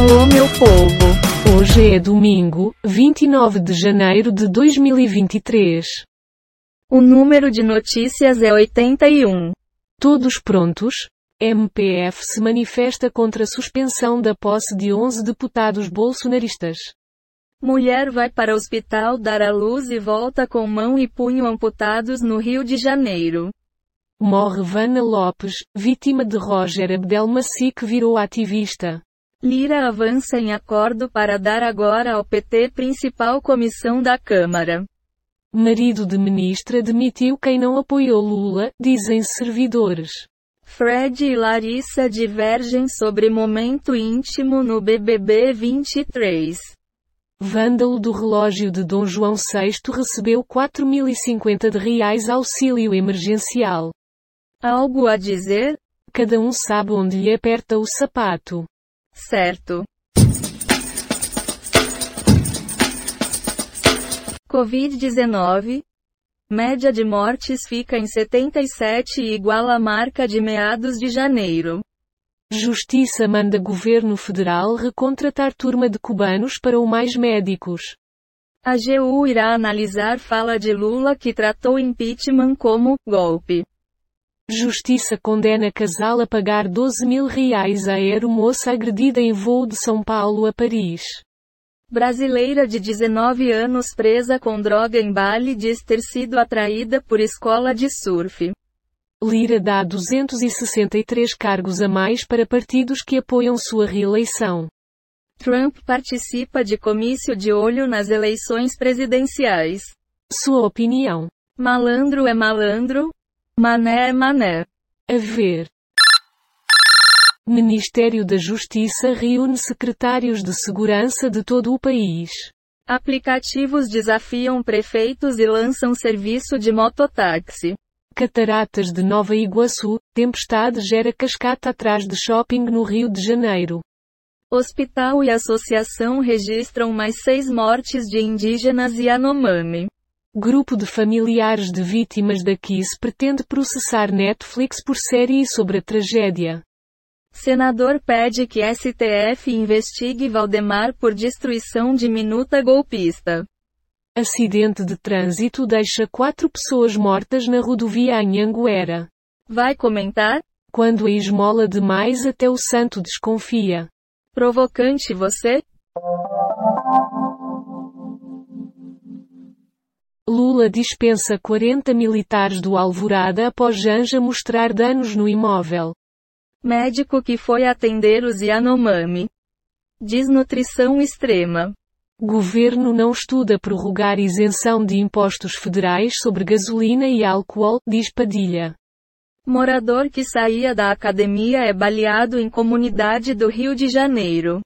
Alô meu povo! Hoje é domingo, 29 de janeiro de 2023. O número de notícias é 81. Todos prontos? MPF se manifesta contra a suspensão da posse de 11 deputados bolsonaristas. Mulher vai para hospital dar à luz e volta com mão e punho amputados no Rio de Janeiro. Morre Vana Lopes, vítima de Roger Abdelmaci que virou ativista. Lira avança em acordo para dar agora ao PT principal comissão da Câmara. Marido de ministra demitiu quem não apoiou Lula, dizem servidores. Fred e Larissa divergem sobre momento íntimo no BBB 23. Vândalo do relógio de Dom João VI recebeu 4.050 de reais auxílio emergencial. Algo a dizer? Cada um sabe onde lhe aperta o sapato. Certo. Covid-19. Média de mortes fica em 77 e igual à marca de meados de janeiro. Justiça manda governo federal recontratar turma de cubanos para o Mais Médicos. A AGU irá analisar fala de Lula que tratou impeachment como golpe. Justiça condena casal a pagar 12 mil reais a aeromoça agredida em voo de São Paulo a Paris. Brasileira de 19 anos presa com droga em Bali diz ter sido atraída por escola de surf. Lira dá 263 cargos a mais para partidos que apoiam sua reeleição. Trump participa de comício de olho nas eleições presidenciais. Sua opinião. Malandro é malandro, mané é mané. A ver. Ministério da Justiça reúne secretários de segurança de todo o país. Aplicativos desafiam prefeitos e lançam serviço de mototáxi. Cataratas de Nova Iguaçu, tempestade gera cascata atrás de shopping no Rio de Janeiro. Hospital e associação registram mais seis mortes de indígenas e Anomami. Grupo de familiares de vítimas da Kiss pretende processar Netflix por série sobre a tragédia. Senador pede que STF investigue Valdemar por destruição de minuta golpista. Acidente de trânsito deixa quatro pessoas mortas na rodovia em Anguera. Vai comentar? Quando a esmola demais até o santo desconfia. Provocante você? Lula dispensa 40 militares do Alvorada após Janja mostrar danos no imóvel. Médico que foi atender os Yanomami. Desnutrição extrema. Governo não estuda prorrogar isenção de impostos federais sobre gasolina e álcool, diz Padilha. Morador que saía da academia é baleado em comunidade do Rio de Janeiro.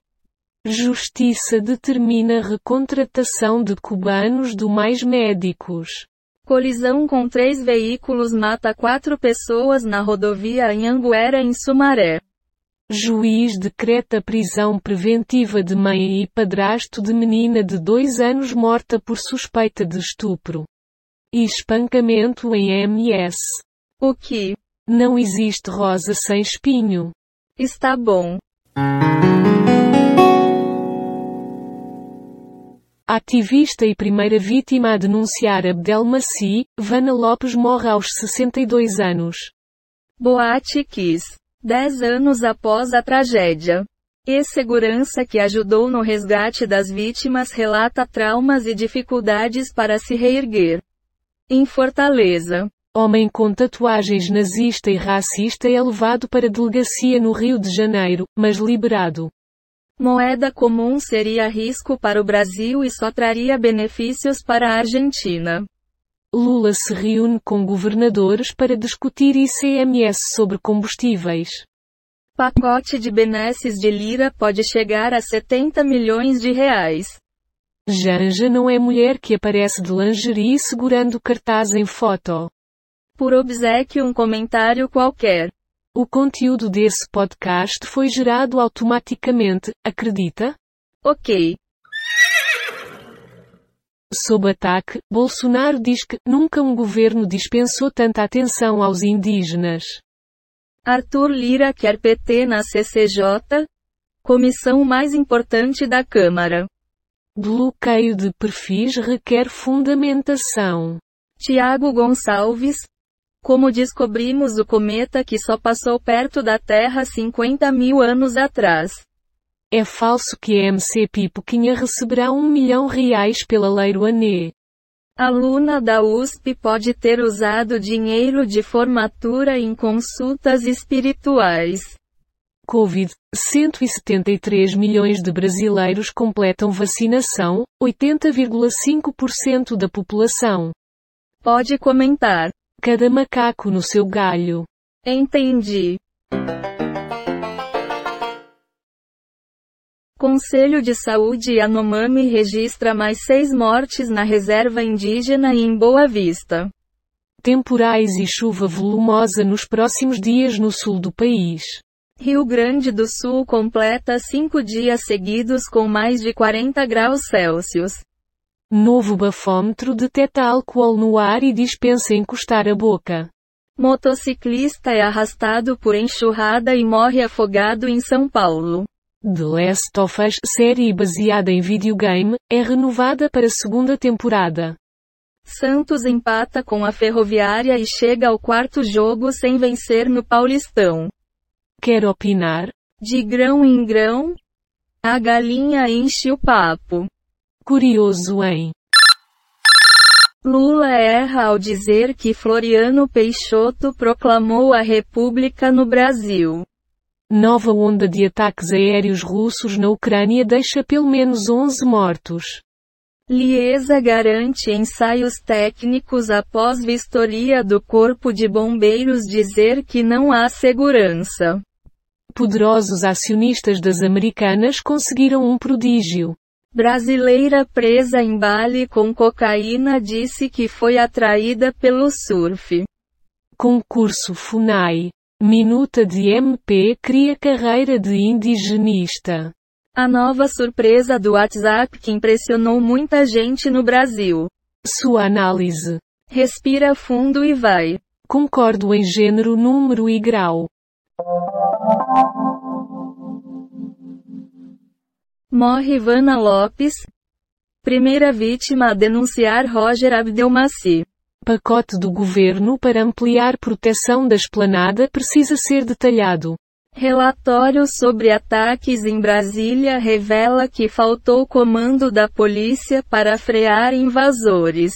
Justiça determina recontratação de cubanos do Mais Médicos. Colisão com três veículos mata quatro pessoas na rodovia em Anguera em Sumaré. Juiz decreta prisão preventiva de mãe e padrasto de menina de dois anos morta por suspeita de estupro. E espancamento em MS. O que? Não existe rosa sem espinho. Está bom. Ativista e primeira vítima a denunciar Abdelmaci, Vana Lopes morre aos 62 anos. Boate Kiss. Dez anos após a tragédia. E-segurança que ajudou no resgate das vítimas relata traumas e dificuldades para se reerguer. Em Fortaleza. Homem com tatuagens nazista e racista é levado para delegacia no Rio de Janeiro, mas liberado. Moeda comum seria risco para o Brasil e só traria benefícios para a Argentina. Lula se reúne com governadores para discutir ICMS sobre combustíveis. Pacote de benesses de Lira pode chegar a 70 milhões de reais. Janja não é mulher que aparece de lingerie segurando cartaz em foto. Por obsequio um comentário qualquer. O conteúdo desse podcast foi gerado automaticamente, acredita? Ok. Sob ataque, Bolsonaro diz que nunca um governo dispensou tanta atenção aos indígenas. Arthur Lira quer PT na CCJ? Comissão mais importante da Câmara. Bloqueio de perfis requer fundamentação. Tiago Gonçalves. Como descobrimos o cometa que só passou perto da Terra 50 mil anos atrás. É falso que a MC Pipoquinha receberá um milhão reais pela Lei Rouanet. Aluna da USP pode ter usado dinheiro de formatura em consultas espirituais. Covid. 173 milhões de brasileiros completam vacinação, 80,5% da população. Pode comentar. Cada macaco no seu galho. Entendi. Conselho de Saúde Yanomami registra mais seis mortes na reserva indígena e em Boa Vista. Temporais e chuva volumosa nos próximos dias no sul do país. Rio Grande do Sul completa cinco dias seguidos com mais de 40 graus Celsius. Novo bafômetro detecta álcool no ar e dispensa encostar a boca. Motociclista é arrastado por enxurrada e morre afogado em São Paulo. The Last of Us, série baseada em videogame, é renovada para a segunda temporada. Santos empata com a Ferroviária e chega ao quarto jogo sem vencer no Paulistão. Quer opinar? De grão em grão, a galinha enche o papo. Curioso, hein? Lula erra ao dizer que Floriano Peixoto proclamou a República no Brasil. Nova onda de ataques aéreos russos na Ucrânia deixa pelo menos 11 mortos. Liesa garante ensaios técnicos após vistoria do Corpo de Bombeiros dizer que não há segurança. Poderosos acionistas das americanas conseguiram um prodígio. Brasileira presa em Bali com cocaína disse que foi atraída pelo surf. Concurso FUNAI. Minuta de MP cria carreira de indigenista. A nova surpresa do WhatsApp que impressionou muita gente no Brasil. Sua análise. Respira fundo e vai. Concordo em gênero, número e grau. Morre Ivana Lopes. Primeira vítima a denunciar Roger Abdelmaci. Pacote do governo para ampliar proteção da esplanada precisa ser detalhado. Relatório sobre ataques em Brasília revela que faltou comando da polícia para frear invasores.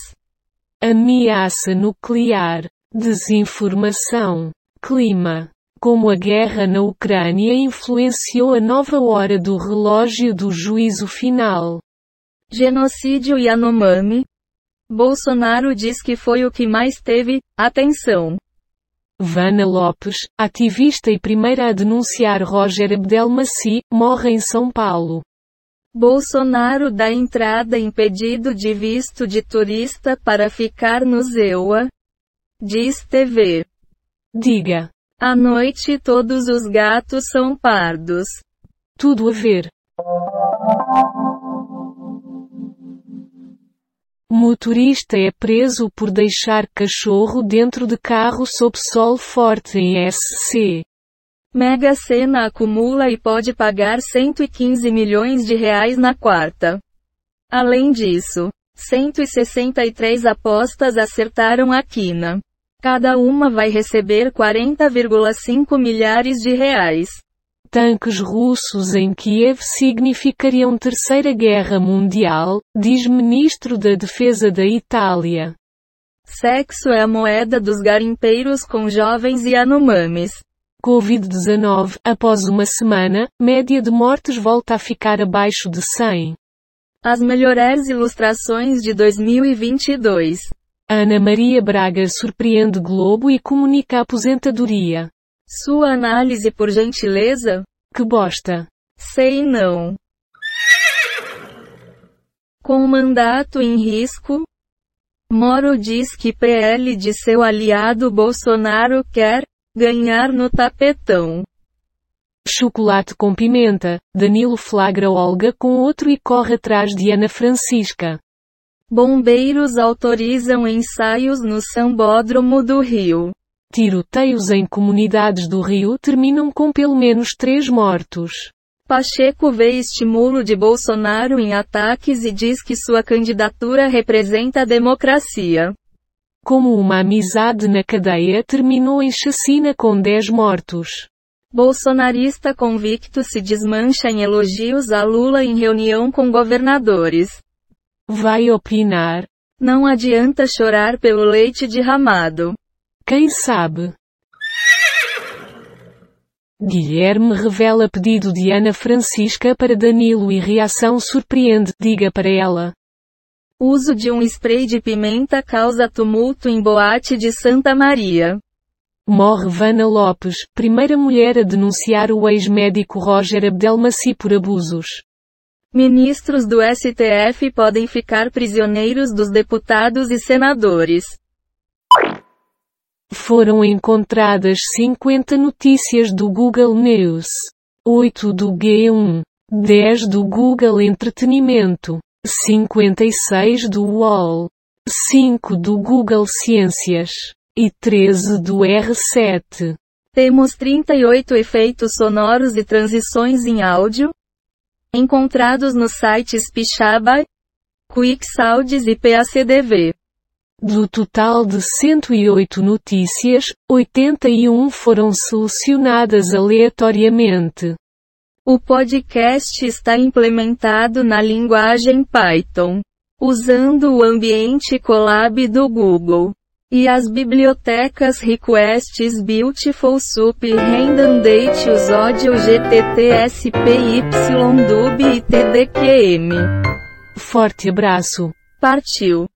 Ameaça nuclear. Desinformação. Clima. Como a guerra na Ucrânia influenciou a nova hora do relógio do juízo final. Genocídio Yanomami. Bolsonaro diz que foi o que mais teve atenção. Vana Lopes, ativista e primeira a denunciar Roger Abdelmaci, morre em São Paulo. Bolsonaro dá entrada em pedido de visto de turista para ficar no ZEUA. Diz TV. Diga. À noite todos os gatos são pardos. Tudo a ver. Motorista é preso por deixar cachorro dentro de carro sob sol forte em SC. Mega Sena acumula e pode pagar 115 milhões de reais na quarta. Além disso, 163 apostas acertaram a quina. Cada uma vai receber 40,5 milhares de reais. Tanques russos em Kiev significariam Terceira Guerra Mundial, diz ministro da Defesa da Itália. Sexo é a moeda dos garimpeiros com jovens e anomames. Covid-19, após uma semana, média de mortes volta a ficar abaixo de 100. As melhores ilustrações de 2022. Ana Maria Braga surpreende Globo e comunica aposentadoria. Sua análise por gentileza? Que bosta. Sei não. Com o mandato em risco, Moro diz que PL de seu aliado Bolsonaro quer ganhar no tapetão. Chocolate com pimenta. Danilo flagra Olga com outro e corre atrás de Ana Francisca. Bombeiros autorizam ensaios no Sambódromo do Rio. Tiroteios em comunidades do Rio terminam com pelo menos três mortos. Pacheco vê estímulo de Bolsonaro em ataques e diz que sua candidatura representa a democracia. Como uma amizade na cadeia terminou em chacina com 10 mortos. Bolsonarista convicto se desmancha em elogios a Lula em reunião com governadores. Vai opinar. Não adianta chorar pelo leite derramado. Quem sabe? Guilherme revela pedido de Ana Francisca para Danilo e reação surpreende, diga para ela. Uso de um spray de pimenta causa tumulto em boate de Santa Maria. Morre Vana Lopes, primeira mulher a denunciar o ex-médico Roger Abdelmaci por abusos. Ministros do STF podem ficar prisioneiros dos deputados e senadores. Foram encontradas 50 notícias do Google News, 8 do G1, 10 do Google Entretenimento, 56 do UOL, 5 do Google Ciências e 13 do R7. Temos 38 efeitos sonoros e transições em áudio, encontrados nos sites Pixabay, QuickSounds e PACDV. Do total de 108 notícias, 81 foram selecionadas aleatoriamente. O podcast está implementado na linguagem Python, usando o ambiente Colab do Google. E as bibliotecas Requests Beautiful Soup Random Date Usodio GTT SPY Dub e TDQM. Forte abraço. Partiu.